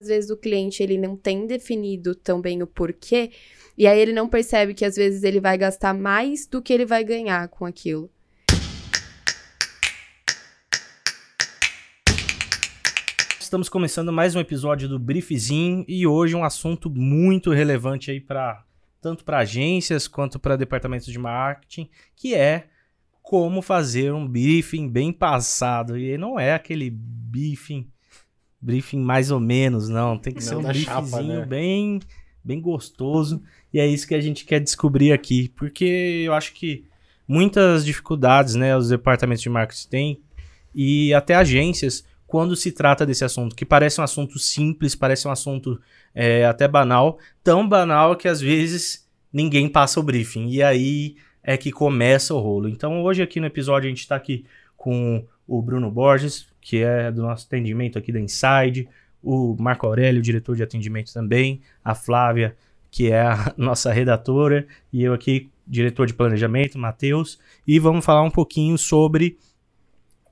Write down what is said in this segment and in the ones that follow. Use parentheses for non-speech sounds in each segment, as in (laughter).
Às vezes o cliente ele não tem definido tão bem o porquê, e aí ele não percebe que às vezes ele vai gastar mais do que ele vai ganhar com aquilo. Estamos começando mais um episódio do Briefzinho e hoje um assunto muito relevante aí para tanto para agências quanto para departamentos de marketing, que é como fazer um briefing bem passado. E não é aquele briefing briefing mais ou menos, não. Tem que não, ser um briefzinho chapa, né? bem, bem gostoso. E é isso que a gente quer descobrir aqui. Porque eu acho que muitas dificuldades, né, os departamentos de marketing têm e até agências quando se trata desse assunto, que parece um assunto simples, parece um assunto é, até banal, tão banal que às vezes ninguém passa o briefing. E aí é que começa o rolo. Então hoje aqui no episódio a gente está aqui com o Bruno Borges, que é do nosso atendimento aqui da Inside, o Marco Aurélio, diretor de atendimento também, a Flávia, que é a (laughs) nossa redatora, e eu aqui, diretor de planejamento, Matheus, e vamos falar um pouquinho sobre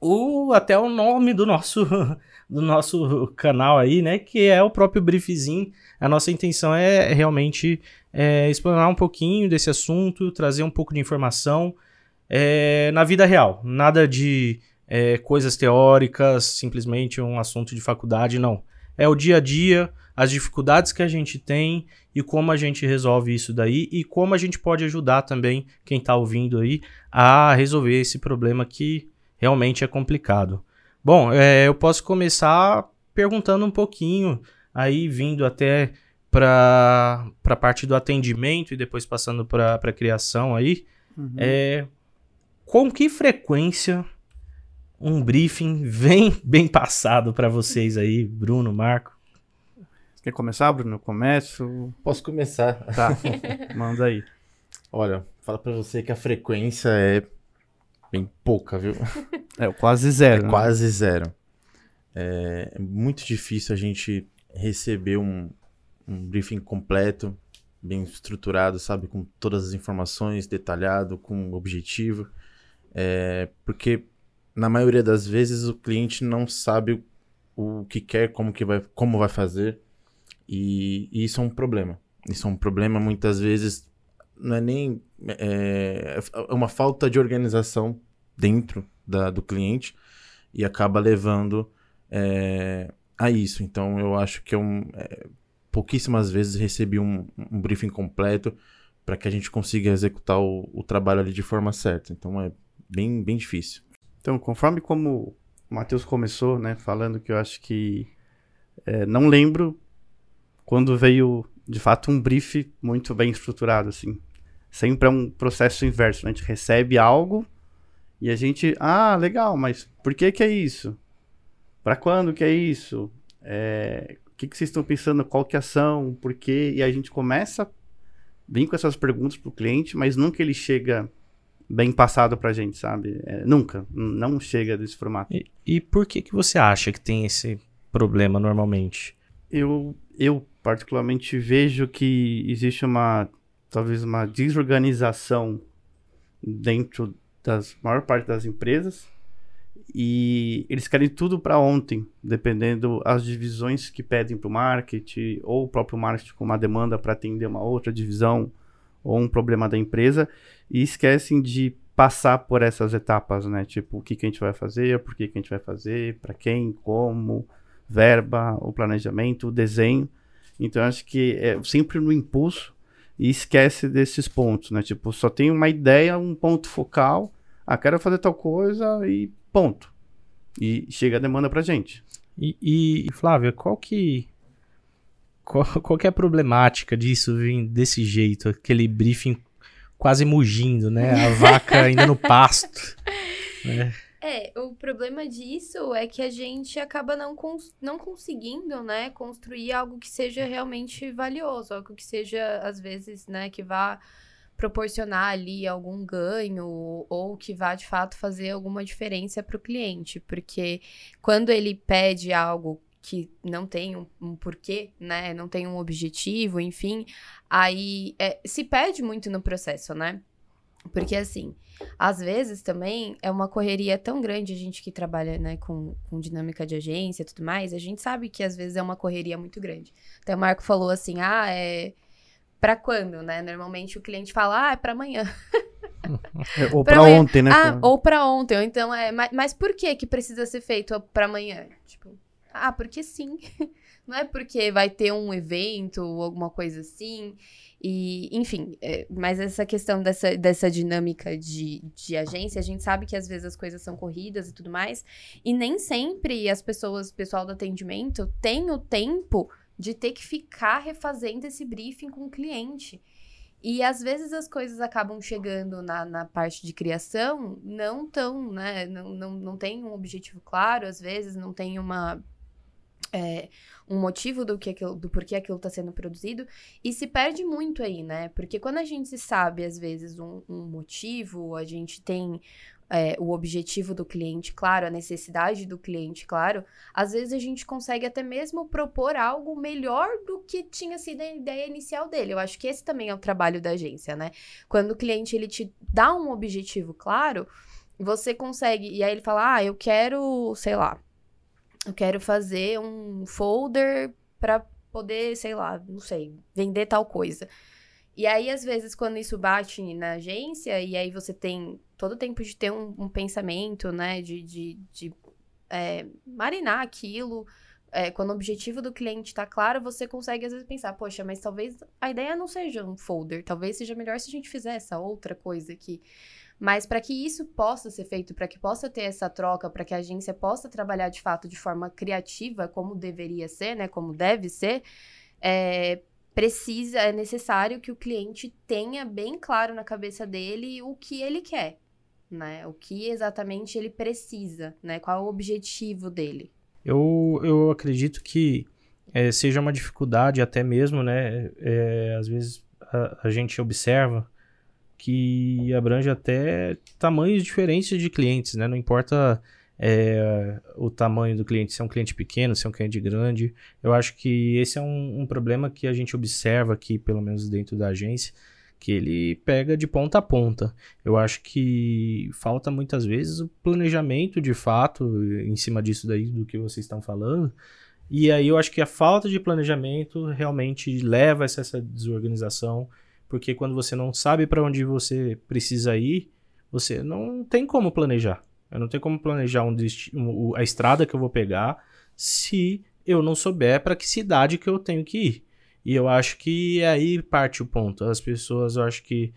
o até o nome do nosso (laughs) do nosso canal aí, né, que é o próprio briefzinho. A nossa intenção é realmente é, explorar um pouquinho desse assunto, trazer um pouco de informação é, na vida real, nada de é, coisas teóricas, simplesmente um assunto de faculdade, não. É o dia a dia, as dificuldades que a gente tem e como a gente resolve isso daí e como a gente pode ajudar também quem está ouvindo aí a resolver esse problema que realmente é complicado. Bom, é, eu posso começar perguntando um pouquinho, aí vindo até para a parte do atendimento e depois passando para a criação aí. Uhum. É, com que frequência um briefing vem bem passado para vocês aí, Bruno, Marco? Quer começar, Bruno? Eu começo? Posso começar. Tá, (laughs) manda aí. Olha, fala para você que a frequência é bem pouca, viu? (laughs) É quase zero. É né? quase zero. É, é muito difícil a gente receber um, um briefing completo, bem estruturado, sabe? Com todas as informações, detalhado, com objetivo. É, porque na maioria das vezes o cliente não sabe o, que quer, como que vai, como vai fazer. E, e, isso é um problema. Isso é um problema muitas vezes não é nem é, é uma falta de organização dentro da, do cliente e acaba levando é, a isso. Então eu acho que é, pouquíssimas vezes recebi um, um briefing completo para que a gente consiga executar o, o trabalho ali de forma certa. Então é bem, bem difícil. Então, conforme como o Matheus começou, né, falando que eu acho que é, não lembro quando veio de fato um brief muito bem estruturado, assim. Sempre é um processo inverso, né? A gente recebe algo e a gente, ah, legal, mas por que que é isso? Para quando que é isso? É, o que, que vocês estão pensando? Qual que é a ação? Por quê? E a gente começa vir com essas perguntas pro cliente, mas nunca ele chega bem passado pra gente, sabe? É, nunca, não chega desse formato. E, e, por que que você acha que tem esse problema normalmente? Eu, eu particularmente vejo que existe uma, talvez uma desorganização dentro das maior parte das empresas e eles querem tudo para ontem, dependendo as divisões que pedem para o marketing ou o próprio marketing com uma demanda para atender uma outra divisão ou um problema da empresa e esquecem de passar por essas etapas, né? Tipo, o que, que a gente vai fazer, por que, que a gente vai fazer, para quem, como, verba, o planejamento, o desenho. Então, acho que é sempre no impulso e esquece desses pontos, né? Tipo, só tem uma ideia, um ponto focal, ah, quero fazer tal coisa e ponto. E chega a demanda pra gente. E, e Flávia, qual que qual, qual é a problemática disso vir desse jeito? Aquele briefing quase mugindo, né? A vaca ainda no pasto. (laughs) Né? É, o problema disso é que a gente acaba não, cons não conseguindo, né, construir algo que seja realmente valioso, algo que seja, às vezes, né, que vá proporcionar ali algum ganho ou que vá de fato fazer alguma diferença para o cliente, porque quando ele pede algo que não tem um, um, porquê, né? Não tem um objetivo, enfim, aí é, se perde muito no processo, né? Porque assim, às vezes também é uma correria tão grande, a gente que trabalha né, com, com dinâmica de agência e tudo mais, a gente sabe que às vezes é uma correria muito grande. Até o Marco falou assim: ah, é. Pra quando, né? Normalmente o cliente fala, ah, é pra amanhã. (laughs) É, ou pra, ontem, né? Ah, ou pra ontem. Ou então é. Mas, mas por que que precisa ser feito pra amanhã? Tipo, ah, porque sim. (laughs) Não é porque vai ter um evento ou alguma coisa assim. E, enfim, é, mas essa questão dessa, dessa dinâmica de, de agência, a gente sabe que às vezes as coisas são corridas e tudo mais, e nem sempre as pessoas, o pessoal do atendimento, tem o tempo de ter que ficar refazendo esse briefing com o cliente. E às vezes as coisas acabam chegando na, na parte de criação, não tão, né? Não, não, não tem um objetivo claro, às vezes não tem uma é, um motivo do, que aquilo, do porquê aquilo está sendo produzido e se perde muito aí, né? Porque quando a gente sabe, às vezes, um, um motivo, a gente tem é, o objetivo do cliente claro, a necessidade do cliente claro, às vezes a gente consegue até mesmo propor algo melhor do que tinha sido a ideia inicial dele. Eu acho que esse também é o trabalho da agência, né? Quando o cliente ele te dá um objetivo claro, você consegue. E aí ele fala: Ah, eu quero, sei lá, eu quero fazer um folder para poder, sei lá, não sei, vender tal coisa. E aí, às vezes, quando isso bate na agência, e aí você tem todo o tempo de ter um, um pensamento, né, de, de, de é, marinar aquilo, é, quando o objetivo do cliente está claro, você consegue às vezes pensar, poxa, mas talvez a ideia não seja um folder, talvez seja melhor se a gente fizer essa outra coisa aqui. Mas para que isso possa ser feito, para que possa ter essa troca, para que a agência possa trabalhar de fato de forma criativa, como deveria ser, né, como deve ser, é, precisa, é necessário que o cliente tenha bem claro na cabeça dele o que ele quer, né? O que exatamente ele precisa, né? Qual é o objetivo dele. Eu, eu acredito que é, seja uma dificuldade até mesmo, né? É, às vezes a, a gente observa que abrange até tamanhos diferentes de clientes, né? Não importa é, o tamanho do cliente, se é um cliente pequeno, se é um cliente grande. Eu acho que esse é um, um, problema que a gente observa aqui, pelo menos dentro da agência, que ele pega de ponta a ponta. Eu acho que falta muitas vezes o planejamento de fato em cima disso daí do que vocês estão falando. E aí eu acho que a falta de planejamento realmente leva a essa desorganização porque quando você não sabe para onde você precisa ir, você não tem como planejar. Eu não tenho como planejar um um, a estrada que eu vou pegar se eu não souber para que cidade que eu tenho que ir. E eu acho que aí parte o ponto. As pessoas, eu acho que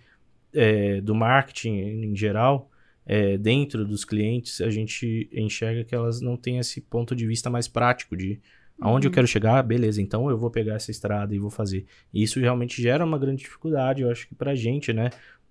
é, do marketing em geral, é, dentro dos clientes, a gente enxerga que elas não têm esse ponto de vista mais prático de Aonde uhum. eu quero chegar, beleza, então eu vou pegar essa estrada e vou fazer. E isso realmente gera uma grande dificuldade, eu acho que pra gente, né?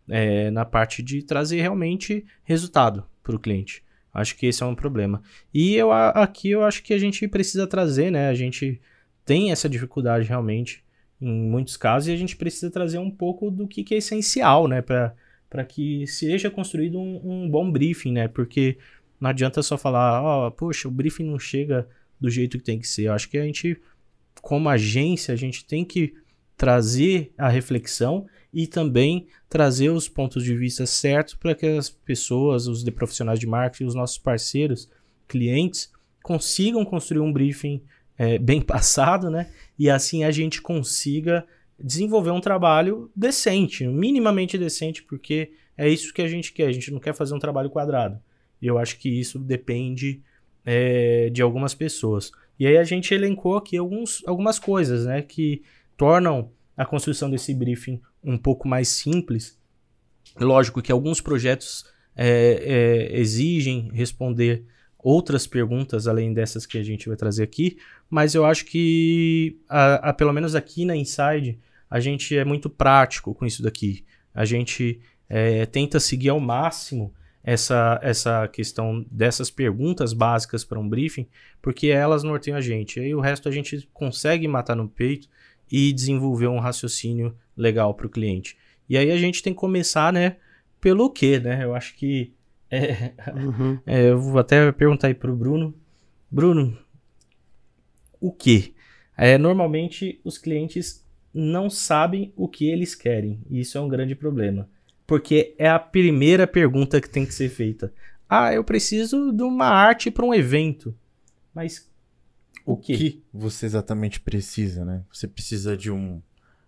É, na parte de trazer realmente resultado para o cliente. Acho que esse é um problema. E eu, aqui eu acho que a gente precisa trazer, né? A gente tem essa dificuldade realmente em muitos casos e a gente precisa trazer um pouco do que, que é essencial, né? Para que seja construído um, um, bom briefing, né? Porque não adianta só falar, ó, oh, poxa, o briefing não chega do jeito que tem que ser. Eu acho que a gente, como agência, a gente tem que trazer a reflexão e também trazer os pontos de vista certos para que as pessoas, os profissionais de marketing, os nossos parceiros, clientes, consigam construir um briefing é, (laughs) bem passado, né? E assim a gente consiga desenvolver um trabalho decente, minimamente decente, porque é isso que a gente quer. A gente não quer fazer um trabalho quadrado. Eu acho que isso depende é, de algumas pessoas. E aí a gente elencou aqui alguns, algumas coisas né, que tornam a construção desse briefing um pouco mais simples. Lógico que alguns projetos é, é, exigem responder outras perguntas além dessas que a gente vai trazer aqui, mas eu acho que, a, a, pelo menos aqui na Inside, a gente é muito prático com isso daqui. A gente é, tenta seguir ao máximo essa, essa questão dessas perguntas básicas para um briefing, porque elas norteiam a gente. Aí o resto a gente consegue matar no peito e desenvolver um raciocínio legal para o cliente. E aí a gente tem que começar, né, pelo que, né? Eu acho que (laughs) é, uhum. é, eu vou até perguntar aí pro Bruno. Bruno, o que? É, normalmente os clientes não sabem o que eles querem. E isso é um grande problema. Porque é a primeira pergunta que tem que ser feita. Ah, eu preciso de uma arte para um evento. Mas o, o quê? que você exatamente precisa, né? Você precisa de um,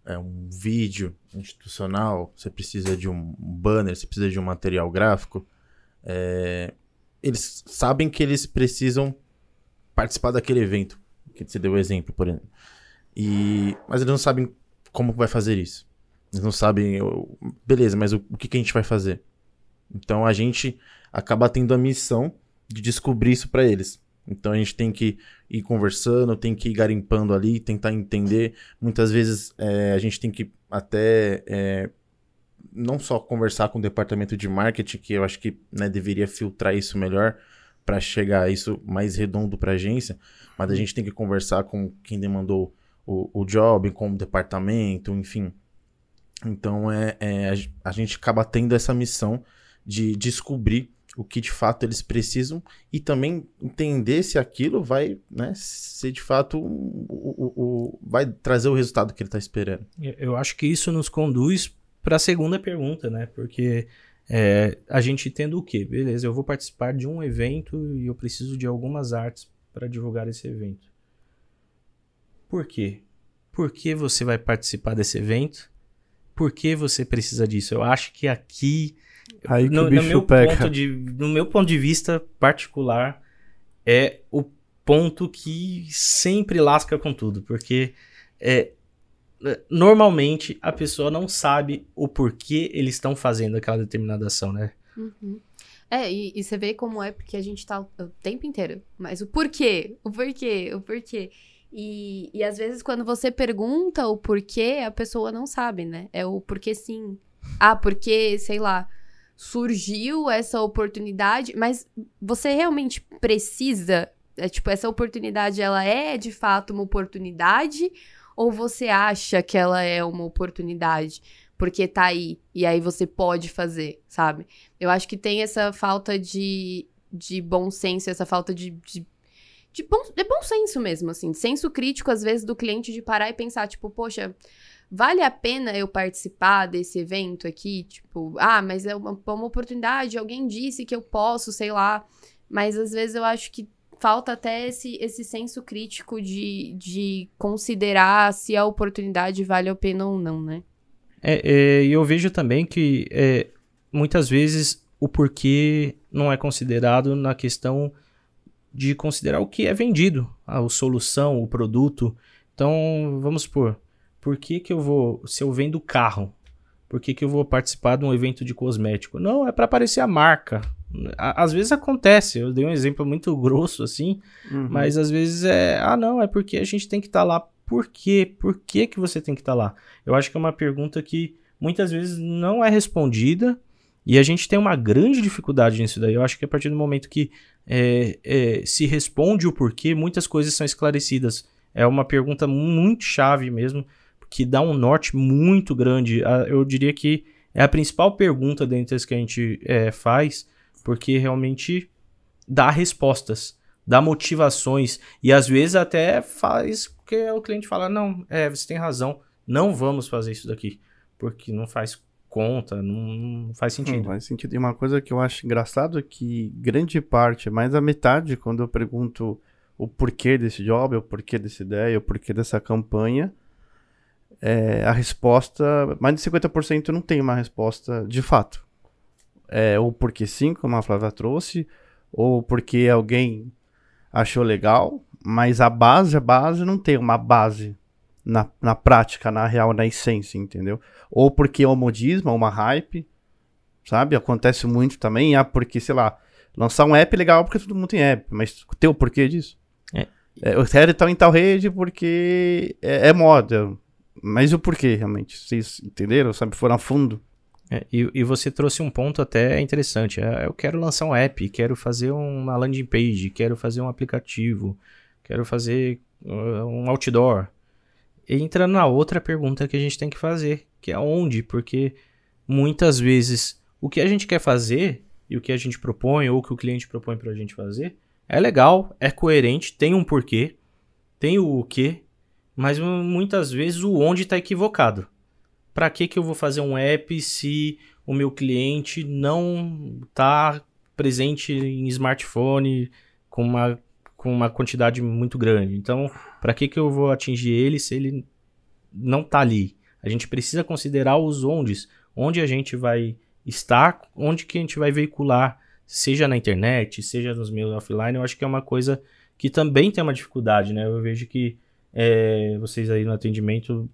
é, um vídeo institucional, você precisa de um banner, você precisa de um material gráfico. É, eles sabem que eles precisam participar daquele evento, que você deu o exemplo, por exemplo. E, mas eles não sabem como vai fazer isso. Eles não sabem, eu- beleza, mas o, o que, que a gente vai fazer? Então a gente acaba tendo a missão de descobrir isso para eles. Então a gente tem que ir conversando, tem que ir garimpando ali, tentar entender. Muitas vezes é, a gente tem que até é, não só conversar com o departamento de marketing, que eu acho que né, deveria filtrar isso melhor para chegar a isso mais redondo para a agência, mas a gente tem que conversar com quem demandou o, o job, com o departamento, enfim. Então é, é, a, gen- a gente acaba tendo essa missão de descobrir o que de fato eles precisam e também entender se aquilo vai né, ser de fato o, o- o- vai trazer o resultado que ele está esperando. Eu acho que isso nos conduz para a segunda pergunta, né? Porque é, a gente tendo o quê? Beleza, eu vou participar de um evento e eu preciso de algumas artes para divulgar esse evento. Por quê? Por que você vai participar desse evento? Por que você precisa disso? Eu acho que aqui, Aí que no, o no bicho meu pega. ponto de, no meu ponto de vista particular, é o ponto que sempre lasca com tudo, porque é, normalmente a pessoa não sabe o porquê eles estão fazendo aquela determinada ação, né? Uhum. É, e, e você vê como é porque a gente tá o, o tempo inteiro. Mas o porquê? O porquê? O porquê? E, e às vezes quando você pergunta o porquê, a pessoa não sabe, né? É o porquê sim. Ah, porque, sei lá, surgiu essa oportunidade, mas você realmente precisa? É, tipo, essa oportunidade, ela é de fato uma oportunidade? Ou você acha que ela é uma oportunidade? Porque tá aí, e aí você pode fazer, sabe? Eu acho que tem essa falta de, de bom senso, essa falta de. de, de bom, é bom senso mesmo, assim. de Senso crítico, às vezes, do cliente de parar e pensar, tipo, poxa, vale a pena eu participar desse evento aqui? Tipo, ah, mas é uma, uma oportunidade, alguém disse que eu posso, sei lá. Mas às vezes eu acho que falta até esse, esse senso crítico de, de considerar se a oportunidade vale a pena ou não, né? É, é, eu vejo também que é, muitas vezes o porquê não é considerado na questão de considerar o que é vendido, a solução, o produto. Então, vamos supor, por que, que eu vou, se eu vendo carro, por que, que eu vou participar de um evento de cosmético? Não, é para aparecer a marca. Às vezes acontece, eu dei um exemplo muito grosso assim, Uhum. mas às vezes é, ah não, é porque a gente tem que estar lá. Por quê? Por que, que você tem que estar lá? Eu acho que é uma pergunta que muitas vezes não é respondida e a gente tem uma grande dificuldade nisso daí. Eu acho que a partir do momento que é, é, se responde o porquê, muitas coisas são esclarecidas. É uma pergunta muito chave mesmo, que dá um norte muito grande. Eu diria que é a principal pergunta dentre as que a gente é, faz, porque realmente dá respostas, dá motivações e às vezes até faz que o cliente fala: Não, é, você tem razão, não vamos fazer isso daqui, porque não faz conta, não, não faz Não sentido. faz sentido. E uma coisa que eu acho engraçado é que grande parte, mais da metade, quando eu pergunto o porquê desse job, o porquê dessa ideia, o porquê dessa campanha, é, a resposta, mais de 50% não tem uma resposta de fato. É, ou porque sim, como a Flávia trouxe, ou porque alguém achou legal, mas a base, a base não tem uma base na, na prática, na real, na essência, entendeu? Ou porque é um modismo, é uma hype, sabe? Acontece muito também, ah, porque, sei lá, lançar um app é legal porque todo mundo tem app, mas tem o porquê disso? É. É, eu quero estar em tal rede porque é, é moda, mas o porquê, realmente? Vocês entenderam, sabe? Foram a fundo. É, e, e você trouxe um ponto até interessante. É, eu quero lançar um app, quero fazer uma landing page, quero fazer um aplicativo, quero fazer uh, um outdoor. Entra na outra pergunta que a gente tem que fazer, que é onde, porque muitas vezes o que a gente quer fazer e o que a gente propõe ou o que o cliente propõe para a gente fazer é legal, é coerente, tem um porquê, tem o quê, mas mu- muitas vezes o onde está equivocado. Para que que eu vou fazer um app se o meu cliente não está presente em smartphone com uma, com uma quantidade muito grande. Então, para que, que eu vou atingir ele se ele não está ali? A gente precisa considerar os ondes, onde a gente vai estar, onde que a gente vai veicular, seja na internet, seja nos meios offline. Eu acho que é uma coisa que também tem uma dificuldade, né? Eu vejo que é, vocês aí no atendimento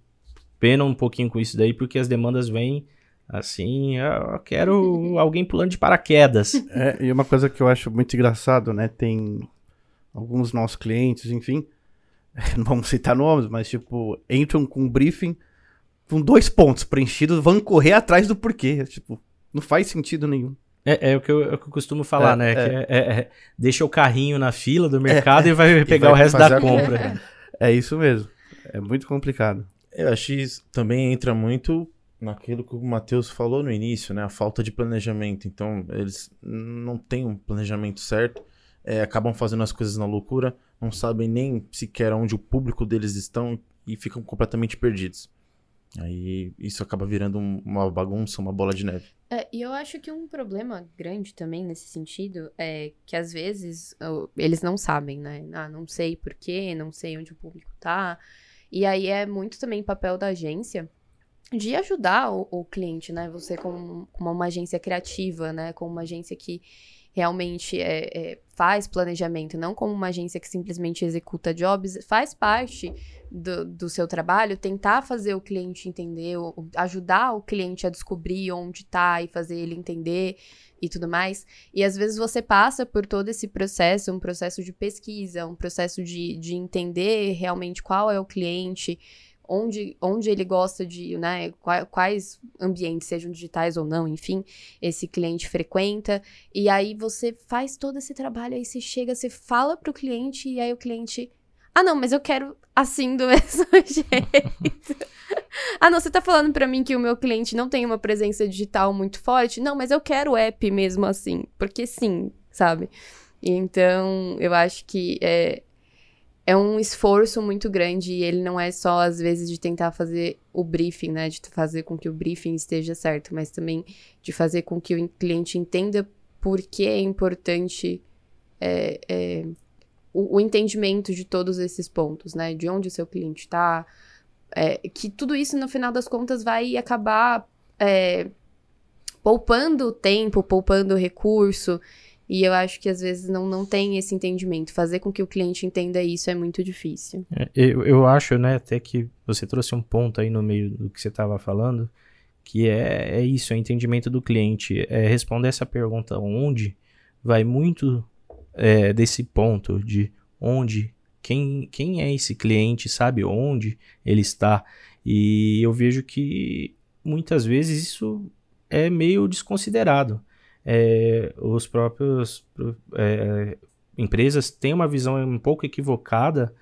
penam um pouquinho com isso daí, porque as demandas vêm assim, eu quero alguém pulando de paraquedas. É, e uma coisa que eu acho muito engraçado, né? Tem alguns nossos clientes, enfim, (laughs) não vamos citar nomes, mas tipo, entram com um briefing com dois pontos preenchidos, vão correr atrás do porquê. Tipo, não faz sentido nenhum. É, é, o, que eu, é o que eu costumo falar, é, né? É. É, é, deixa o carrinho na fila do mercado e vai pegar e vai o resto da compra. (laughs) É isso mesmo. É muito complicado. Eu acho que isso também entra muito naquilo que o Matheus falou no início, né? A falta de planejamento. Então, eles não têm um planejamento certo, é, acabam fazendo as coisas na loucura, não sabem nem sequer onde o público deles estão e ficam completamente perdidos. Aí isso acaba virando uma bagunça, uma bola de neve. É, e eu acho que um problema grande também nesse sentido é que às vezes eles não sabem, né? Ah, não sei porquê, não sei onde o público tá. E aí é muito também papel da agência de ajudar o, o cliente, né? Você como, como uma agência criativa, né? Como uma agência que realmente é, é, faz planejamento, não como uma agência que simplesmente executa jobs, faz parte do, do seu trabalho tentar fazer o cliente entender, ajudar o cliente a descobrir onde está e fazer ele entender e tudo mais. E às vezes você passa por todo esse processo, um processo de pesquisa, um processo de, de entender realmente qual é o cliente onde, onde ele gosta de, né, quais ambientes, sejam digitais ou não, enfim, esse cliente frequenta. E aí você faz todo esse trabalho, aí você chega, você fala pro cliente, e aí o cliente. Ah, não, mas eu quero assim do (laughs) mesmo jeito. (laughs) ah, não, você tá falando para mim que o meu cliente não tem uma presença digital muito forte? Não, mas eu quero o app mesmo assim, porque sim, sabe? Então, eu acho que é, é um esforço muito grande e ele não é só, às vezes, de tentar fazer o briefing, né? De fazer com que o briefing esteja certo, mas também de fazer com que o cliente entenda por que é importante é, é, o, o, entendimento de todos esses pontos, né? De onde o seu cliente está. É, que tudo isso, no final das contas, vai acabar é, poupando tempo, poupando recurso e eu acho que às vezes não, não tem esse entendimento. Fazer com que o cliente entenda isso é muito difícil. É, eu, eu acho, né, até que você trouxe um ponto aí no meio do que você estava falando, que é, é isso, é o entendimento do cliente. É responder essa pergunta onde vai muito é, desse ponto de onde, quem, quem é esse cliente, sabe onde ele está. E eu vejo que muitas vezes isso é meio desconsiderado é, os próprios é, empresas têm uma visão um pouco equivocada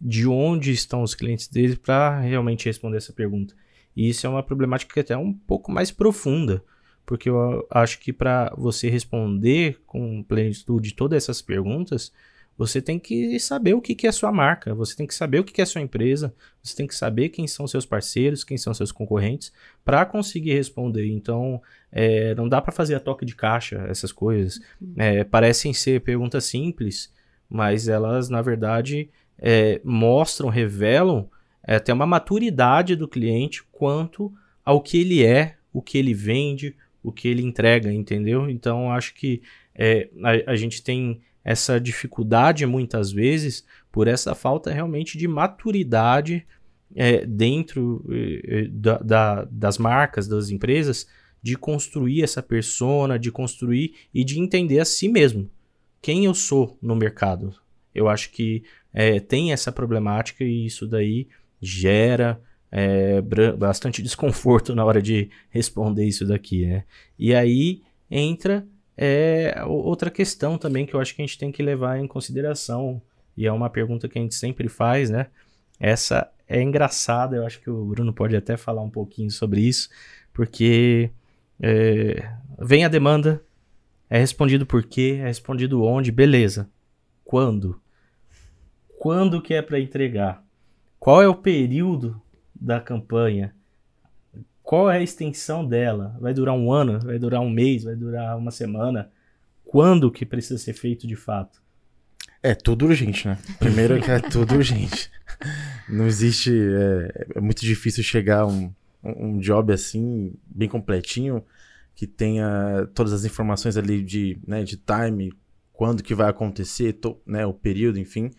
de onde estão os clientes deles para realmente responder essa pergunta. E isso é uma problemática que é até um pouco mais profunda, porque eu acho que para você responder com plenitude todas essas perguntas, você tem que saber o que, que é sua marca, você tem que saber o que, que é sua empresa, você tem que saber quem são seus parceiros, quem são seus concorrentes, para conseguir responder. Então, é, não dá para fazer a toque de caixa, essas coisas. Uhum. É, parecem ser perguntas simples, mas elas, na verdade, é, mostram, revelam é, até uma maturidade do cliente quanto ao que ele é, o que ele vende, o que ele entrega, entendeu? Então, acho que é, a, a gente tem essa dificuldade muitas vezes por essa falta realmente de maturidade é, dentro é, da, da, das marcas, das empresas, de construir essa persona, de construir e de entender a si mesmo quem eu sou no mercado. Eu acho que é, tem essa problemática e isso daí gera é, bastante (laughs) desconforto na hora de responder isso daqui. Né? E aí entra é outra questão também que eu acho que a gente tem que levar em consideração, e é uma pergunta que a gente sempre faz, né? Essa é engraçada, eu acho que o Bruno pode até falar um pouquinho sobre isso, porque é, vem a demanda, é respondido por quê, é respondido onde, beleza. Quando? Quando que é para entregar? Qual é o período da campanha? Qual é a extensão dela? Vai durar um ano? Vai durar um mês? Vai durar uma semana? Quando que precisa ser feito de fato? É tudo urgente, né? Primeiro que é tudo urgente. Não existe. É, é muito difícil chegar a um, um job assim, bem completinho, que tenha todas as informações ali de, né, de time, quando que vai acontecer, to, né, o período, enfim.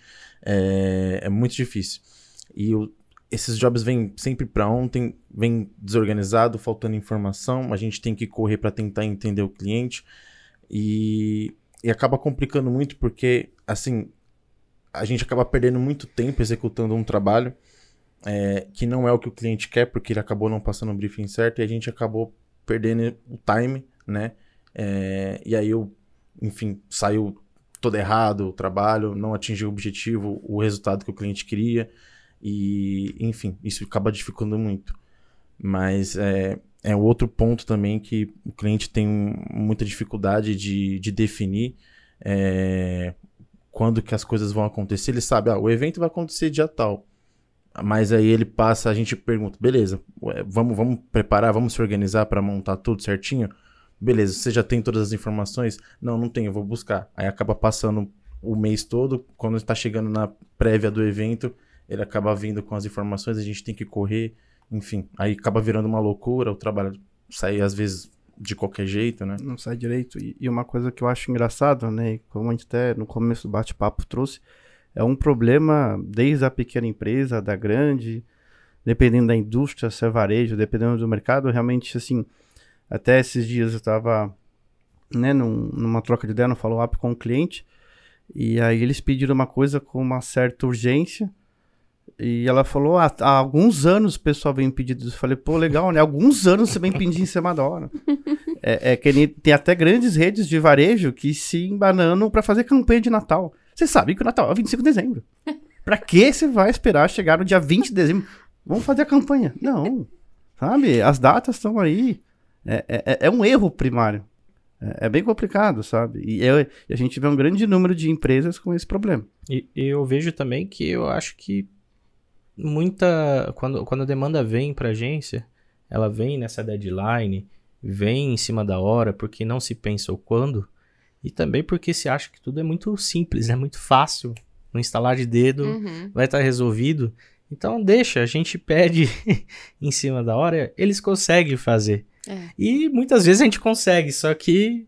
É, é muito difícil. E o, esses jobs vêm sempre para ontem, vem desorganizado, faltando informação, a gente tem que correr para tentar entender o cliente e, e acaba complicando muito porque, assim, a gente acaba perdendo muito tempo executando um trabalho é, que não é o que o cliente quer, porque ele acabou não passando o briefing certo e a gente acabou perdendo o time, né? É, e aí eu, enfim, saiu todo errado o trabalho, não atingiu o objetivo, o resultado que o cliente queria. E, enfim, isso acaba dificultando muito. Mas é, é outro ponto também que o cliente tem muita dificuldade de, de definir é, quando que as coisas vão acontecer. Ele sabe, ah, o evento vai acontecer dia tal. Mas aí ele passa, a gente pergunta, beleza, vamos, vamos preparar, vamos se organizar para montar tudo certinho? Beleza, você já tem todas as informações? Não, não tenho, vou buscar. Aí acaba passando o mês todo, quando está chegando na prévia do evento, ele acaba vindo com as informações, a gente tem que correr, enfim. Aí acaba virando uma loucura, o trabalho sai às vezes de qualquer jeito, né? Não sai direito. E, e uma coisa que eu acho engraçado, né, como a gente até no começo do bate-papo trouxe, é um problema desde a pequena empresa, da grande, dependendo da indústria, se é varejo, dependendo do mercado, realmente, assim, até esses dias eu estava né, num, numa troca de ideia, no follow-up com um cliente, e aí eles pediram uma coisa com uma certa urgência, e ela falou, ah, há alguns anos o pessoal vem pedindo isso. Eu falei, pô, legal, né? Alguns anos você vem pedindo em cima da hora. (laughs) é, é que tem até grandes redes de varejo que se embanando para fazer campanha de Natal. Você sabe que o Natal é 25 de dezembro. (laughs) Pra que você vai esperar chegar no dia 20 de dezembro? Vamos fazer a campanha. Não. Sabe? As datas estão aí. É, é, é, um erro primário. É, é bem complicado, sabe? E, eu, e, a gente vê um grande número de empresas com esse problema. E eu vejo também que eu acho que muita. Quando, quando a demanda vem para a agência, ela vem nessa deadline, vem em cima da hora, porque não se pensa o quando, e também porque se acha que tudo é muito simples, é muito fácil. No instalar de dedo uhum. vai estar tá resolvido. Então deixa, a gente pede (laughs) em cima da hora, eles conseguem fazer. É. E muitas vezes a gente consegue, só que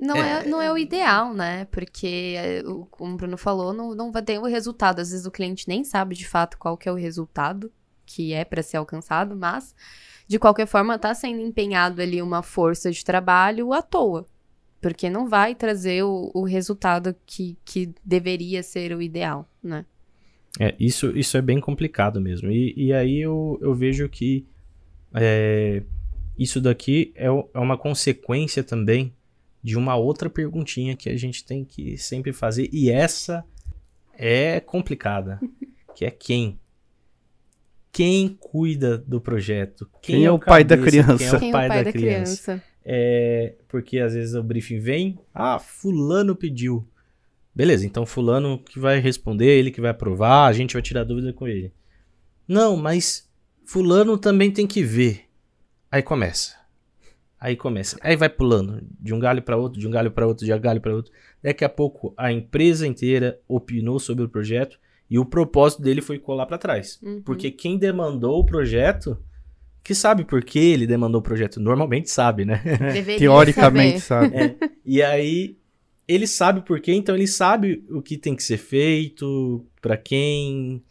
não é, é, não é o ideal, né? Porque, é, como o Bruno falou, não, não vai ter o resultado. Às vezes o cliente nem sabe de fato qual que é o resultado que é para ser alcançado, mas de qualquer forma está sendo empenhado ali uma força de trabalho à toa. Porque não vai trazer o, o resultado que, que deveria ser o ideal, né? É, isso, isso é bem complicado mesmo. E, e aí eu, eu vejo que é, isso daqui é, é uma consequência também de uma outra perguntinha que a gente tem que sempre fazer, e essa é complicada, (laughs) que é quem? Quem cuida do projeto? Quem, quem é, o pai da criança? Quem é o, quem pai, é o pai, da, da criança? criança? É, porque às vezes o briefing vem, ah, fulano pediu. Beleza, então fulano que vai responder, ele que vai aprovar, a gente vai tirar dúvida com ele. Não, mas fulano também tem que ver. Aí começa. Aí começa. Aí vai pulando de um galho para outro, de um galho para outro, de um galho para outro. Daqui a pouco a empresa inteira opinou sobre o projeto e o propósito dele foi colar para trás. Uhum. Porque quem demandou o projeto, que sabe por que ele demandou o projeto, normalmente sabe, né? Teoricamente sabe. É. E aí ele sabe por quê, então ele sabe o que tem que ser feito, para quem.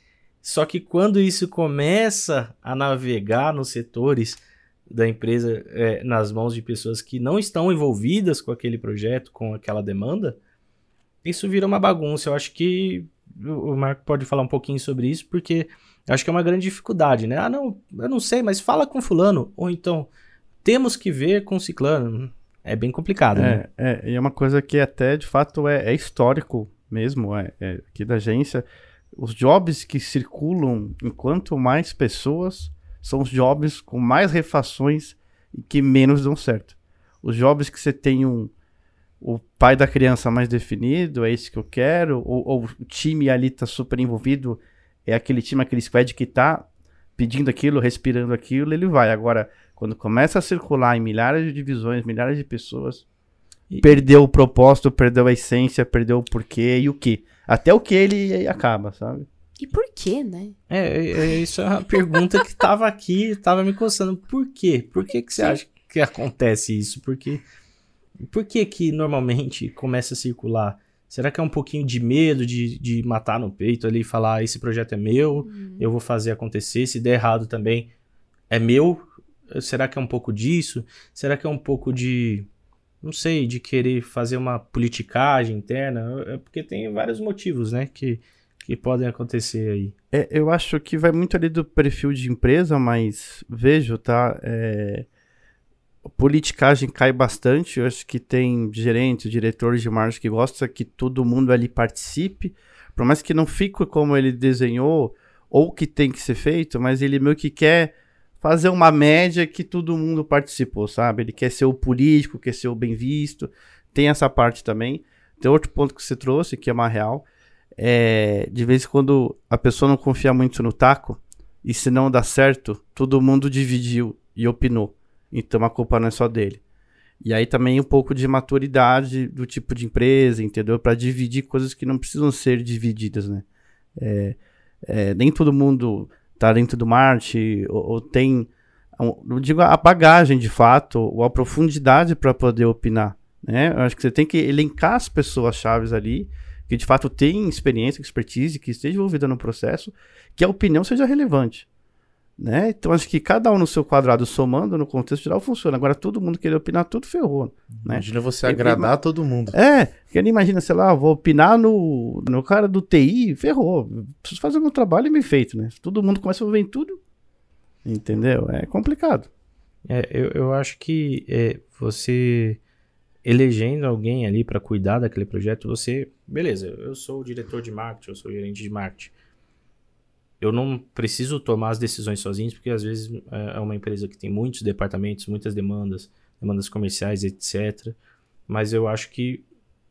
Só que quando isso começa a navegar nos setores da empresa é, nas mãos de pessoas que não estão envolvidas com aquele projeto, com aquela demanda, isso vira uma bagunça. Eu acho que o Marco pode falar um pouquinho sobre isso, porque acho que é uma grande dificuldade, né? Ah, não, eu não sei, mas fala com fulano. Ou então, temos que ver com ciclano. É bem complicado, é, né? É, e é uma coisa que até, de fato, é, é histórico mesmo, é, é, aqui da agência. Os jobs que circulam enquanto mais pessoas são os jobs com mais refações e que menos dão certo. Os jobs que você tem um o pai da criança mais definido, é esse que eu quero, ou, ou o time ali tá super envolvido, é aquele time, aquele squad que tá pedindo aquilo, respirando aquilo, ele vai. Agora, quando começa a circular em milhares de divisões, milhares de pessoas, E- perdeu o propósito, perdeu a essência, perdeu o porquê e o que. Até o que ele acaba, sabe? E por quê, né? É, é, é, isso é uma pergunta que tava aqui, tava me coçando. Por quê? Por que, que você acha que acontece isso? Porque, por que que normalmente começa a circular? Será que é um pouquinho de medo de, de matar no peito ali e falar, "Ah, esse projeto é meu, eu vou fazer acontecer, se der errado também é meu? Será que é um pouco disso? Será que é um pouco de, não sei, de querer fazer uma politicagem interna? É porque tem vários motivos, né, que, que podem acontecer aí. É, eu acho que vai muito ali do perfil de empresa, mas vejo, tá? É, politicagem cai bastante. Eu acho que tem gerentes, diretores de marketing que gostam que todo mundo ali participe, por mais que não fique como ele desenhou ou que tem que ser feito, mas ele meio que quer fazer uma média que todo mundo participou, sabe? Ele quer ser o político, quer ser o bem visto. Tem essa parte também. Tem outro ponto que você trouxe, que é uma real é, de vez em quando a pessoa não confia muito no taco, e se não dá certo, todo mundo dividiu e opinou. Então a culpa não é só dele. E aí também um pouco de maturidade do tipo de empresa, entendeu? Para dividir coisas que não precisam ser divididas, né? É, é, nem todo mundo tá dentro do marketing ou, ou tem, não digo a bagagem de fato, ou a profundidade para poder opinar, né? Eu acho que você tem que elencar as pessoas chaves ali que de fato tem experiência, expertise, que esteja envolvida no processo, que a opinião seja relevante. Né? Então acho que cada um no seu quadrado somando no contexto geral funciona. Agora todo mundo querer opinar tudo ferrou. Né? Imagina você E- agradar todo mundo. É, porque nem imagina, sei lá, vou opinar no, no cara do TI, ferrou. Preciso fazer meu trabalho bem feito, né? Se todo mundo começa a ver em tudo, entendeu? É complicado. É, eu, eu acho que é, você elegendo alguém ali para cuidar daquele projeto, você, beleza, eu sou o diretor de marketing, eu sou o gerente de marketing. Eu não preciso tomar as decisões sozinho, porque às vezes é é uma empresa que tem muitos departamentos, muitas demandas, demandas comerciais, etc. Mas eu acho que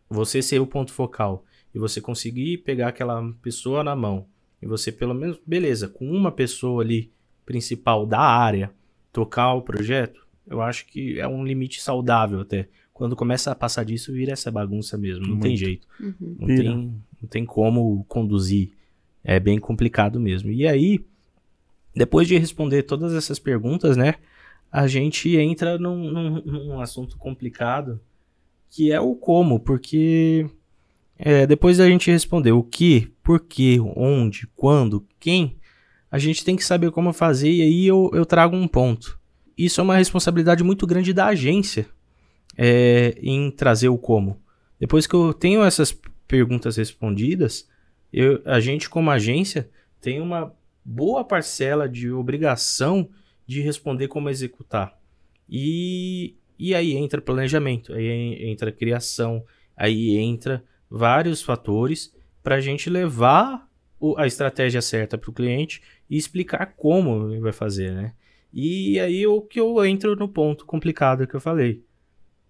você ser o ponto focal e você conseguir pegar aquela pessoa na mão e você pelo menos, beleza, com uma pessoa ali principal da área tocar o projeto, eu acho que é um limite saudável até. Quando começa a passar disso, vira essa bagunça mesmo. Não tem Muito. jeito. Uhum. Não tem, não tem como conduzir. É bem complicado mesmo. E aí, depois de responder todas essas perguntas, né? A gente entra num, num- num assunto complicado, que é o como, porque é, depois da gente responder o que, por quê, onde, quando, quem, a gente tem que saber como fazer, e aí eu, eu trago um ponto. Isso é uma responsabilidade muito grande da agência é, em trazer o como. Depois que eu tenho essas perguntas respondidas, eu- a gente, como agência, tem uma boa parcela de obrigação de responder como executar. E, e aí entra planejamento, aí en- entra criação, aí entra vários fatores para a gente levar a estratégia certa para o cliente e explicar como ele vai fazer, né? E aí o que eu entro no ponto complicado que eu falei.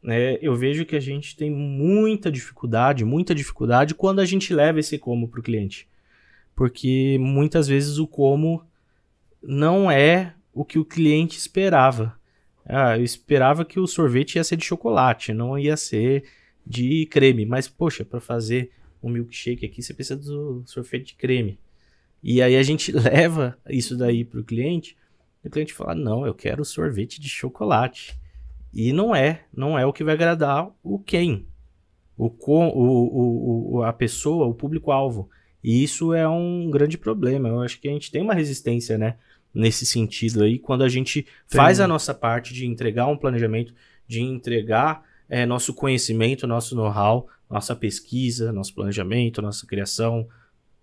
Né? eu vejo que a gente tem muita dificuldade, muita dificuldade quando a gente leva esse como para o cliente. Porque muitas vezes o como não é o que o cliente esperava. Ah, eu esperava que o sorvete ia ser de chocolate, não ia ser de creme. Mas, poxa, para fazer um milkshake aqui, você precisa do sorvete de creme. E aí a gente (laughs) leva isso daí para o cliente, e o cliente fala, não, eu quero sorvete de chocolate. E não é, não é o que vai agradar o quem, o, co- o, o, o- a pessoa, o público-alvo. E isso é um grande problema. Eu acho que a gente tem uma resistência, né? Nesse sentido aí, quando a gente faz a nossa parte de entregar um planejamento, de entregar eh, nosso conhecimento, nosso know-how, nossa pesquisa, nosso planejamento, nossa criação,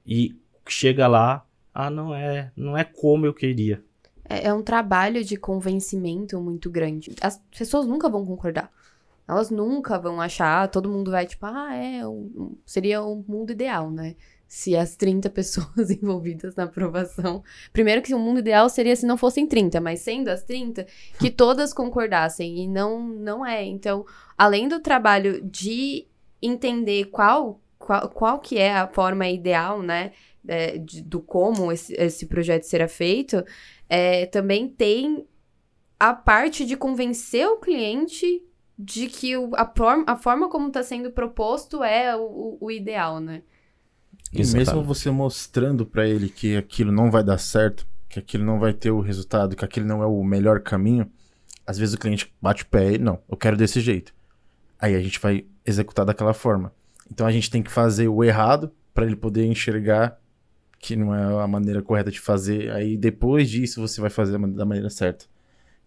e chega lá, ah, não é, não é como eu queria. É, é um trabalho de convencimento muito grande. As pessoas nunca vão concordar. Elas nunca vão achar, ah, todo mundo vai tipo, ah, é, um- um- seria o mundo ideal, né? Se as 30 pessoas (laughs) envolvidas na aprovação. Primeiro que o mundo ideal seria se não fossem 30, mas sendo as 30, que (laughs) todas concordassem. E não, não é. Então, além do trabalho de entender qual, qual, qual que é a forma ideal, né? é, de- do como esse, esse projeto será feito, é, também tem a parte de convencer o cliente de que o- a, forma, a forma como está sendo proposto é o, o- ideal, né? E mesmo você mostrando pra ele que aquilo não vai dar certo, que aquilo não vai ter o resultado, que aquilo não é o melhor caminho, às vezes o cliente bate o pé e não, eu quero desse jeito. Aí a gente vai executar daquela forma. Então a gente tem que fazer o errado pra ele poder enxergar que não é a maneira correta de fazer. Aí depois disso você vai fazer da man- da maneira certa.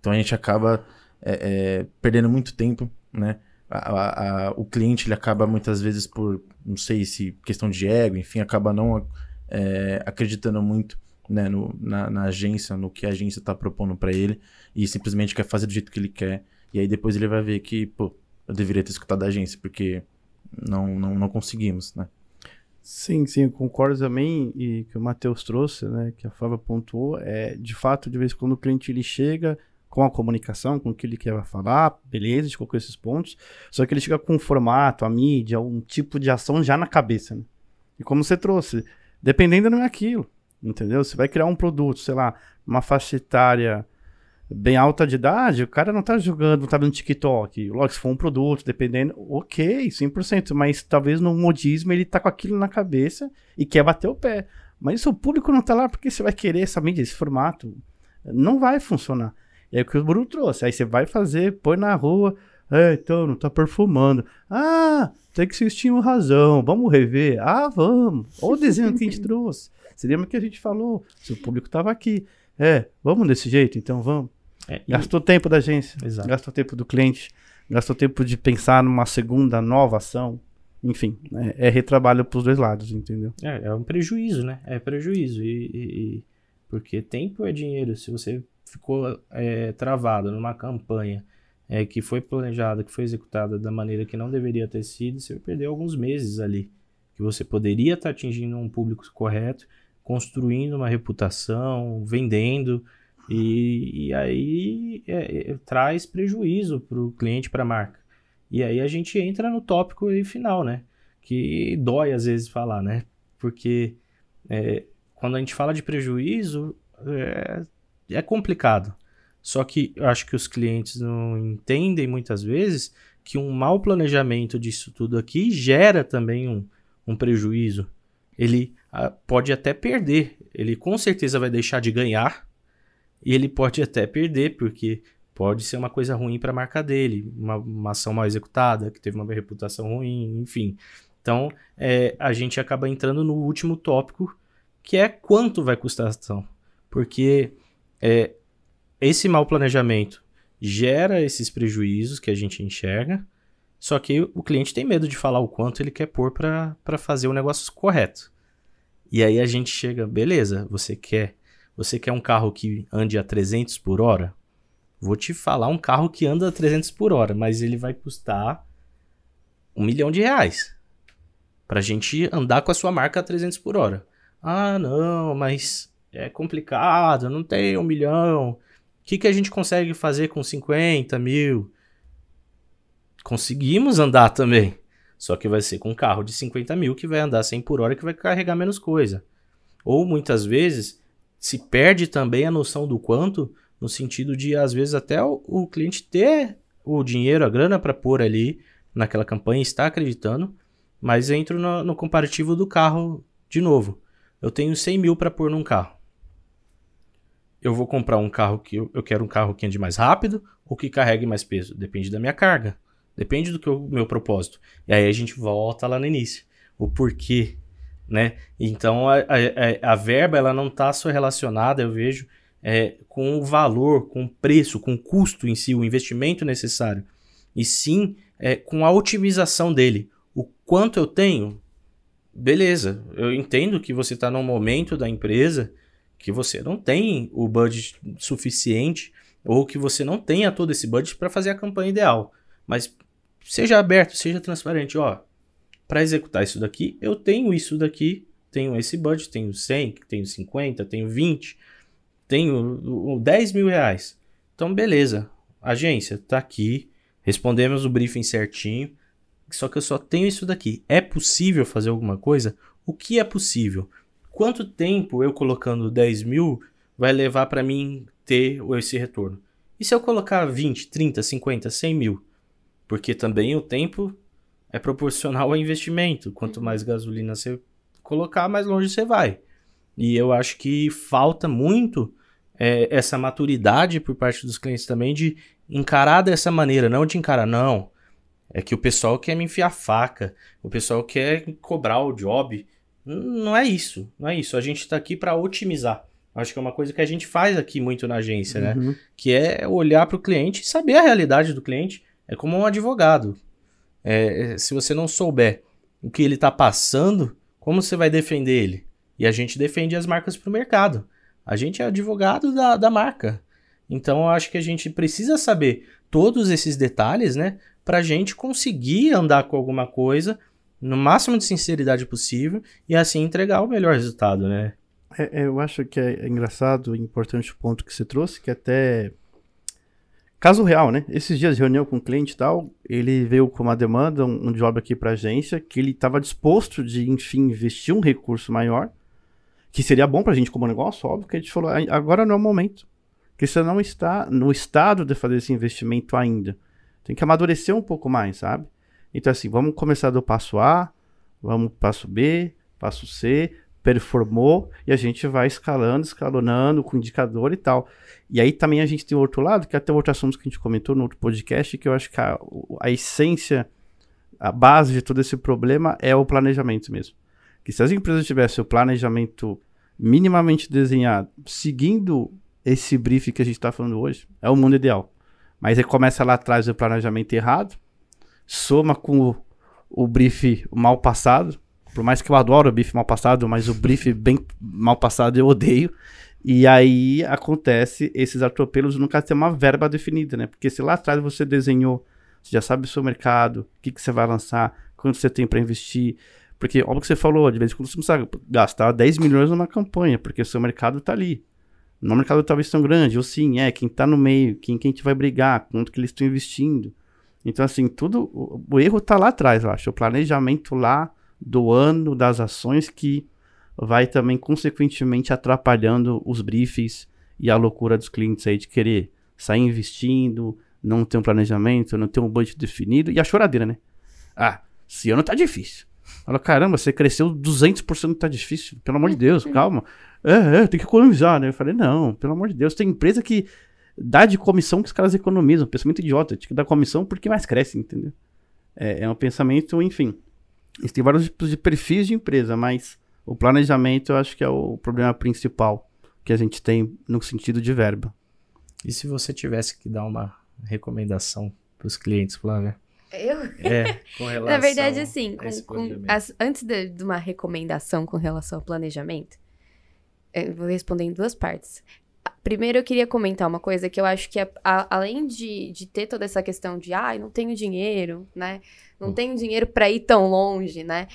Então a gente acaba é, é, perdendo muito tempo, né? A- a- a- o cliente ele acaba muitas vezes por, não sei se questão de ego, enfim, acaba não é, acreditando muito né, no- na, na agência, no que a agência está propondo para ele e simplesmente quer fazer do jeito que ele quer. E aí depois ele vai ver que, pô, eu deveria ter escutado a agência, porque não, não, não conseguimos, né? Sim, sim, eu concordo também e que o Matheus trouxe, né, que a Flávia pontuou, é de fato, de vez em quando o cliente ele chega com a comunicação, com o que ele quer falar, beleza, a gente esses pontos, só que ele chega com um formato, a mídia, um tipo de ação já na cabeça, né? E como você trouxe, dependendo não é aquilo, entendeu? Você vai criar um produto, sei lá, uma faixa etária bem alta de idade, o cara não tá jogando, não tá vendo TikTok. Logo, se for um produto, dependendo, ok, 100%, mas talvez no modismo ele tá com aquilo na cabeça e quer bater o pé. Mas se o público não tá lá, porque você vai querer essa mídia, esse formato? Não vai funcionar. E é o que o Bruno trouxe. Aí você vai fazer, põe na rua, é, então, não tá perfumando. Ah, tem que vocês tinham razão, vamos rever. Ah, vamos. Olha o desenho que a gente (laughs) trouxe. Você lembra que a gente falou? Se o público tava aqui. É, vamos desse jeito, então vamos. É, e- Gastou tempo da agência, Exato. gastou tempo do cliente, gastou tempo de pensar numa segunda nova ação. Enfim, é, é retrabalho pros dois lados, entendeu? É, é um prejuízo, né? É prejuízo. E, e- e- porque tempo é dinheiro. Se você ficou é, travado numa campanha é, que foi planejada, que foi executada da maneira que não deveria ter sido, você vai perder alguns meses ali. Que você poderia estar atingindo um público correto, construindo uma reputação, vendendo. E, e aí é, é, traz prejuízo para o cliente, para a marca. E aí a gente entra no tópico final, né? Que dói às vezes falar, né? Porque é, quando a gente fala de prejuízo, é, é complicado. Só que eu acho que os clientes não entendem muitas vezes que um mau planejamento disso tudo aqui gera também um, um prejuízo. Ele ah, pode até perder, ele com certeza vai deixar de ganhar, e ele pode até perder, porque pode ser uma coisa ruim para a marca dele, uma, uma ação mal executada, que teve uma reputação ruim, enfim. Então, é, a gente acaba entrando no último tópico, que é quanto vai custar a ação. Porque é, esse mau planejamento gera esses prejuízos que a gente enxerga, só que o cliente tem medo de falar o quanto ele quer pôr para fazer o negócio correto. E aí a gente chega, beleza, você quer, você quer um carro que ande a 300 por hora? Vou te falar um carro que anda a 300 por hora, mas ele vai custar um milhão de reais pra gente andar com a sua marca a 300 por hora. Ah, não, mas é complicado, não tem um milhão. O que, que a gente consegue fazer com 50 mil? Conseguimos andar também. Só que vai ser com um carro de 50 mil que vai andar 100 por hora que vai carregar menos coisa. Ou muitas vezes se perde também a noção do quanto, no sentido de às vezes até o, o cliente ter o dinheiro, a grana para pôr ali naquela campanha, está acreditando, mas entro no, no comparativo do carro de novo. Eu tenho 100 mil para pôr num carro. Eu vou comprar um carro que eu, eu quero um carro que ande mais rápido ou que carregue mais peso. Depende da minha carga. Depende do que o meu propósito. E aí a gente volta lá no início. O porquê, né? Então a, a, a verba ela não está só relacionada, eu vejo, é, com o valor, com o preço, com o custo em si, o investimento necessário. E sim é, com a otimização dele. O quanto eu tenho, beleza. Eu entendo que você está num momento da empresa que você não tem o budget suficiente ou que você não tenha todo esse budget para fazer a campanha ideal. Mas seja aberto, seja transparente, ó. Para executar isso daqui, eu tenho isso daqui, tenho esse budget, tenho 100, tenho 50, tenho 20, tenho 10 mil reais. Então, beleza. Agência, tá aqui. Respondemos o briefing certinho. Só que eu só tenho isso daqui. É possível fazer alguma coisa? O que é possível? quanto tempo eu colocando 10 mil vai levar para mim ter esse retorno? E se eu colocar 20, 30, 50, 100 mil? Porque também o tempo é proporcional ao investimento. Quanto mais gasolina você colocar, mais longe você vai. E eu acho que falta muito é, essa maturidade por parte dos clientes também de encarar dessa maneira, não de encarar, não. É que o pessoal quer me enfiar faca, o pessoal quer cobrar o job. Não é isso, não é isso. A gente está aqui para otimizar. Acho que é uma coisa que a gente faz aqui muito na agência, né? Uhum. Que é olhar para o cliente e saber a realidade do cliente. É como um advogado. É, se você não souber o que ele está passando, como você vai defender ele? E a gente defende as marcas para o mercado. A gente é advogado da, da marca. Então eu acho que a gente precisa saber todos esses detalhes, né? Para a gente conseguir andar com alguma coisa no máximo de sinceridade possível e assim entregar o melhor resultado, né? É, é, eu acho que é engraçado e importante o ponto que você trouxe, que até. Caso real, né? Esses dias reunião com o cliente e tal, ele veio com uma demanda, um, um job aqui para agência, que ele estava disposto de, enfim, investir um recurso maior, que seria bom para a gente como negócio, óbvio, que a gente falou, agora não é o momento. Porque você não está no estado de fazer esse investimento ainda. Tem que amadurecer um pouco mais, sabe? Então, assim, vamos começar do passo A, vamos passo B, passo C, performou e a gente vai escalando, escalonando com indicador e tal. E aí também a gente tem o outro lado, que é até outro assunto que a gente comentou no outro podcast, que eu acho que a, a essência, a base de todo esse problema é o planejamento mesmo. Que se as empresas tivessem o planejamento minimamente desenhado, seguindo esse brief que a gente está falando hoje, é o mundo ideal. Mas aí começa lá atrás o planejamento errado, soma com o, o brief mal passado, por mais que eu adoro o bife mal passado, mas o brief bem mal passado eu odeio. E aí acontece esses atropelos nunca ter uma verba definida, né? Porque se lá atrás você desenhou, você já sabe o seu mercado, o que, que você vai lançar, quanto você tem para investir. Porque, óbvio que você falou, de vez em quando você precisa gastar 10 milhões numa campanha, porque o seu mercado tá ali. Não é mercado talvez tão grande, ou sim, é, quem tá no meio, quem, quem a gente vai brigar, quanto que eles estão investindo. Então, assim, tudo, o, o erro tá lá atrás, eu acho. O planejamento lá do ano, das ações, que vai também, consequentemente, atrapalhando os briefings e a loucura dos clientes aí de querer sair investindo, não ter um planejamento, não ter um budget definido e a choradeira, né? Ah, esse ano tá difícil. Fala, caramba, você cresceu 200%, tá difícil. Pelo amor de (laughs) Deus, calma. É, é, tem que economizar, né? Eu falei, não, pelo amor de Deus, tem empresa que dá de comissão que os caras economizam. Pensamento idiota, tem que dar comissão porque mais cresce, entendeu? É, é um pensamento, enfim. Existem vários tipos de perfis de empresa, mas o planejamento eu acho que é o problema principal que a gente tem no sentido de verba. E se você tivesse que dar uma recomendação para os clientes, Flávia? Eu? É, (laughs) com relação Na verdade, assim, com- com as- antes de, de uma recomendação com relação ao planejamento, eu vou responder em duas partes. Primeiro, eu queria comentar uma coisa que eu acho que, é- a- além de, de ter toda essa questão de, ai, não tenho dinheiro, né? Não Hum. tenho dinheiro para ir tão longe, né?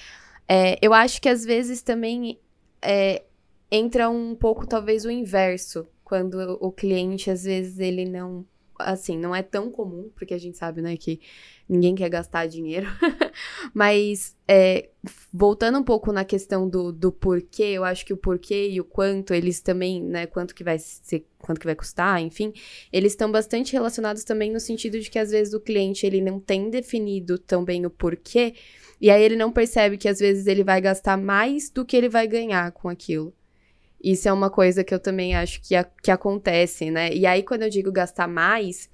É, eu acho que às vezes também é, entra um pouco, talvez, o inverso, quando o cliente, às vezes, ele não. Assim, não é tão comum, porque a gente sabe, né, que ninguém quer gastar dinheiro. (laughs) Mas, é, voltando um pouco na questão do, do porquê, eu acho que o porquê e o quanto, eles também, né, quanto que vai ser, quanto que vai custar, enfim, eles estão bastante relacionados também no sentido de que às vezes o cliente, ele não tem definido tão bem o porquê, e aí ele não percebe que às vezes ele vai gastar mais do que ele vai ganhar com aquilo. Isso é uma coisa que eu também acho que, a- que acontece, né? E aí, quando eu digo gastar mais,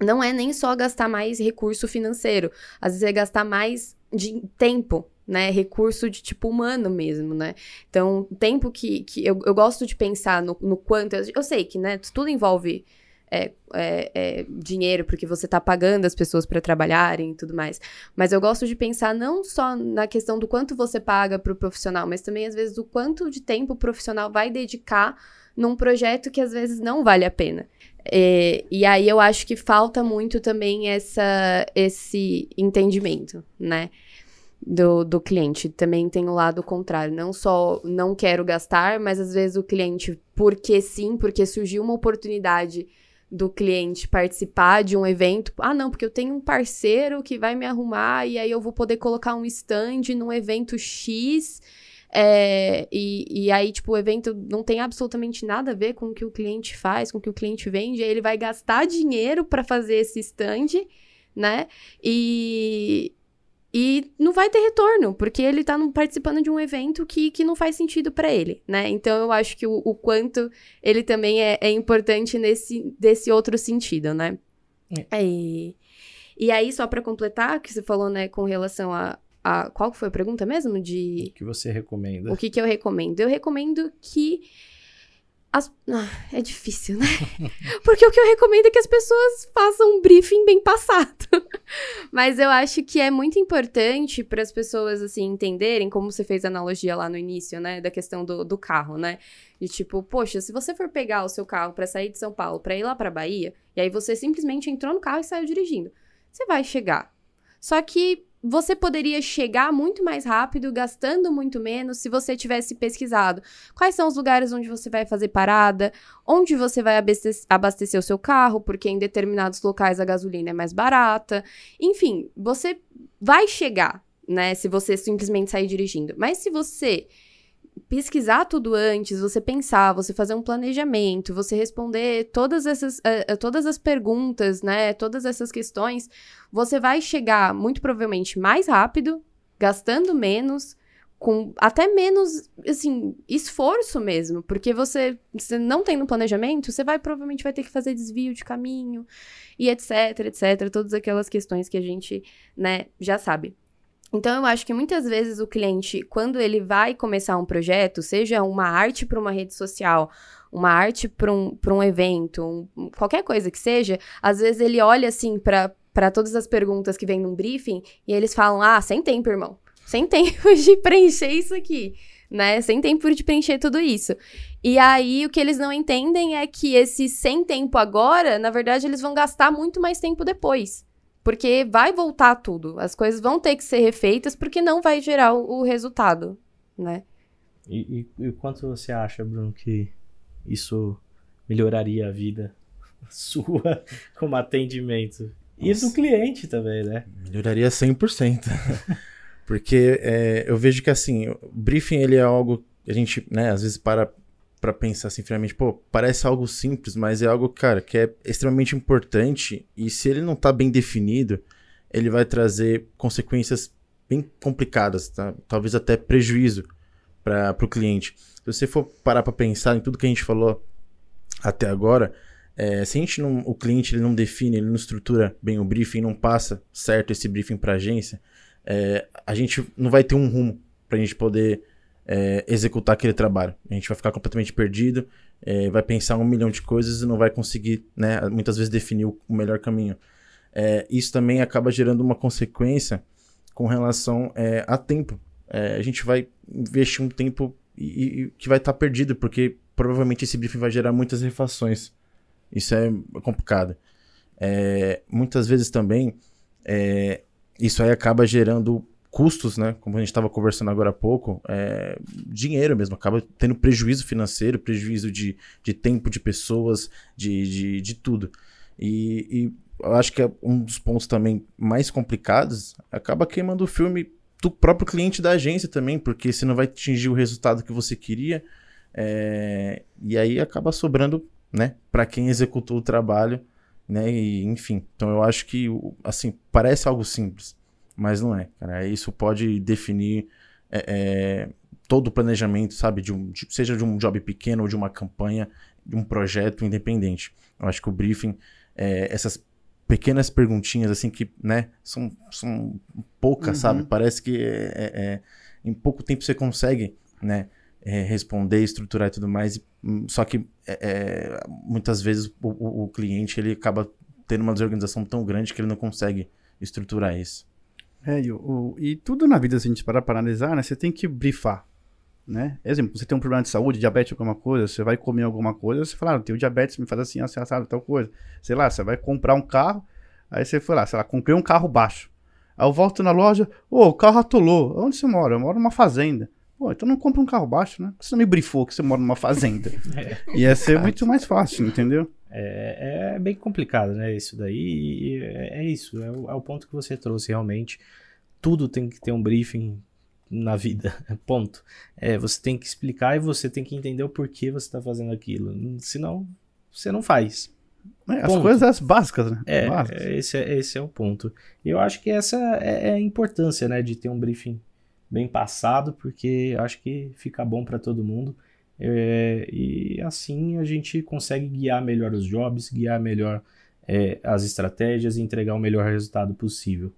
não é nem só gastar mais recurso financeiro. Às vezes é gastar mais de tempo, né? Recurso de tipo humano mesmo, né? Então, tempo que, que eu, eu gosto de pensar no, no quanto. Eu, eu sei que, né? Tudo envolve é, é, é, dinheiro, porque você tá pagando as pessoas para trabalharem e tudo mais. Mas eu gosto de pensar não só na questão do quanto você paga pro profissional, mas também, às vezes, do quanto de tempo o profissional vai dedicar num projeto que às vezes não vale a pena. É, e aí eu acho que falta muito também essa, esse entendimento, né? Do, do cliente. Também tem o lado contrário. Não só não quero gastar, mas às vezes o cliente, porque sim, porque surgiu uma oportunidade do cliente participar de um evento. Ah, não, porque eu tenho um parceiro que vai me arrumar e aí eu vou poder colocar um stand num evento X. É, e, e aí, tipo, o evento não tem absolutamente nada a ver com o que o cliente faz, com o que o cliente vende. Aí ele vai gastar dinheiro para fazer esse stand, né? E, e não vai ter retorno, porque ele tá participando de um evento que, que não faz sentido para ele, né? Então eu acho que o, o quanto ele também é, é, importante nesse desse outro sentido, né? É. E, e aí, só para completar, que você falou, né, com relação a, a. Qual foi a pergunta mesmo? De. O que você recomenda? O que, que eu recomendo? Eu recomendo que as... Ah, é difícil, né? (laughs) Porque o que eu recomendo é que as pessoas façam um briefing bem passado. (laughs) Mas eu acho que é muito importante para as pessoas, assim, entenderem, como você fez a analogia lá no início, né? Da questão do, do carro, né? De tipo, poxa, se você for pegar o seu carro para sair de São Paulo para ir lá para Bahia, e aí você simplesmente entrou no carro e saiu dirigindo, você vai chegar. Só que você poderia chegar muito mais rápido, gastando muito menos, se você tivesse pesquisado quais são os lugares onde você vai fazer parada, onde você vai abastecer o seu carro, porque em determinados locais a gasolina é mais barata. Enfim, você vai chegar, né, se você simplesmente sair dirigindo. Mas se você pesquisar tudo antes, você pensar, você fazer um planejamento, você responder todas essas, uh, todas as perguntas, né? Todas essas questões, você vai chegar muito provavelmente mais rápido, gastando menos, com até menos, assim, esforço mesmo, porque você, você não tem no planejamento, você vai provavelmente vai ter que fazer desvio de caminho e etc, etc, todas aquelas questões que a gente, né, já sabe. Então, eu acho que muitas vezes o cliente, quando ele vai começar um projeto, seja uma arte para uma rede social, uma arte para um, um evento, um, qualquer coisa que seja, às vezes ele olha assim para todas as perguntas que vem num briefing e eles falam: ah, sem tempo, irmão. Sem (laughs) tempo de preencher isso aqui. Né? Sem tempo de preencher tudo isso. E aí, o que eles não entendem é que esse sem tempo agora, na verdade, eles vão gastar muito mais tempo depois. Porque vai voltar tudo. As coisas vão ter que ser refeitas porque não vai gerar o, o resultado, né? E, e, e quanto você acha, Bruno, que isso melhoraria a vida (laughs) sua (laughs) como atendimento? E do cliente também, né? Melhoraria 100%. (laughs) Porque é, eu vejo que, assim, o briefing ele é algo que a gente, né, às vezes para para pensar assim, finalmente, pô, parece algo simples, mas é algo, cara, que é extremamente importante e se ele não tá bem definido, ele vai trazer consequências bem complicadas, tá? Talvez até prejuízo para o cliente. Se você for parar para pensar em tudo que a gente falou até agora, é, se a gente não, o cliente ele não define, ele não estrutura bem o briefing, não passa certo esse briefing para a agência, é, a gente não vai ter um rumo para a gente poder é, executar aquele trabalho. A gente vai ficar completamente perdido, é, vai pensar um milhão de coisas e não vai conseguir, né, muitas vezes, definir o, melhor caminho. É, isso também acaba gerando uma consequência com relação é, a tempo. É, a gente vai investir um tempo e, e que vai estar tá perdido, porque provavelmente esse briefing vai gerar muitas refações. Isso é complicado. É, muitas vezes também, isso aí acaba gerando custos, né? Como a gente estava conversando agora há pouco, é, dinheiro mesmo, acaba tendo prejuízo financeiro, prejuízo de, de tempo de pessoas, de, de, de tudo. E, e eu acho que é um dos pontos também mais complicados acaba queimando o filme do próprio cliente da agência também, porque você não vai atingir o resultado que você queria, é, e aí acaba sobrando, né, para quem executou o trabalho, né, e enfim. Então eu acho que, assim, parece algo simples, mas não é, cara. Isso pode definir é, é, todo o planejamento, sabe? De um, de, seja de um job pequeno ou de uma campanha, de um projeto independente. Eu acho que o briefing, é, essas pequenas perguntinhas, assim, que, né, são, são poucas, uhum. sabe? Parece que é, é, é, em pouco tempo você consegue, né? responder, estruturar e tudo mais. Hum, só que muitas vezes o, o, o cliente ele acaba tendo uma desorganização tão grande que ele não consegue estruturar isso. É, e, o, e tudo na vida, se a gente parar para analisar, né? Você tem que brifar, né? Exemplo, você tem um problema de saúde, diabetes, alguma coisa, você vai comer alguma coisa, você fala, ah, eu tenho diabetes, me faz assim, assim, assado, tal coisa. Sei lá, você vai comprar um carro, aí você foi lá, sei lá, comprei um carro baixo. Aí eu volto na loja, ô, oh, o carro atolou. Onde você mora? Eu moro numa fazenda. Pô, então não compra um carro baixo, né? Você não me brifou que você mora numa fazenda? (laughs) é, Ia ser muito mais fácil, entendeu? É, é bem complicado, né? Isso daí. É, é, isso, é o, é o ponto que você trouxe realmente. Tudo tem que ter um briefing na vida. (laughs) Ponto. É, você tem que explicar e você tem que entender o porquê você está fazendo aquilo. Senão, você não faz. É, as coisas básicas, né? É, Básicas. é, esse, é, esse é o ponto. E eu acho que essa é, a importância, né, de ter um briefing bem passado, porque acho que fica bom para todo mundo. É, e assim a gente consegue guiar melhor os jobs, guiar melhor é, as estratégias e entregar o melhor resultado possível.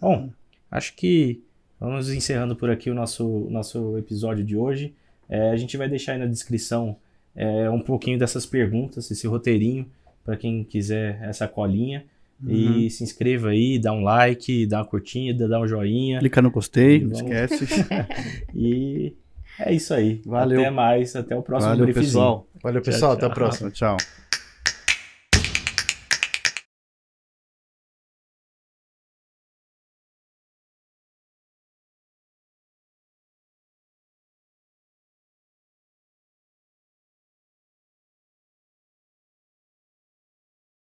Bom, acho que vamos encerrando por aqui o nosso, nosso episódio de hoje. É, a gente vai deixar aí na descrição é, um pouquinho dessas perguntas, esse roteirinho, para quem quiser essa colinha. Uhum. E se inscreva aí, dá um like, dá uma curtida, dá um joinha. Clica no gostei, não Vamos- esquece. (laughs) E é isso aí. Valeu. Até mais, até o próximo Valeu, briefzinho. pessoal. Valeu, pessoal. Até a tchau. próxima. Tchau.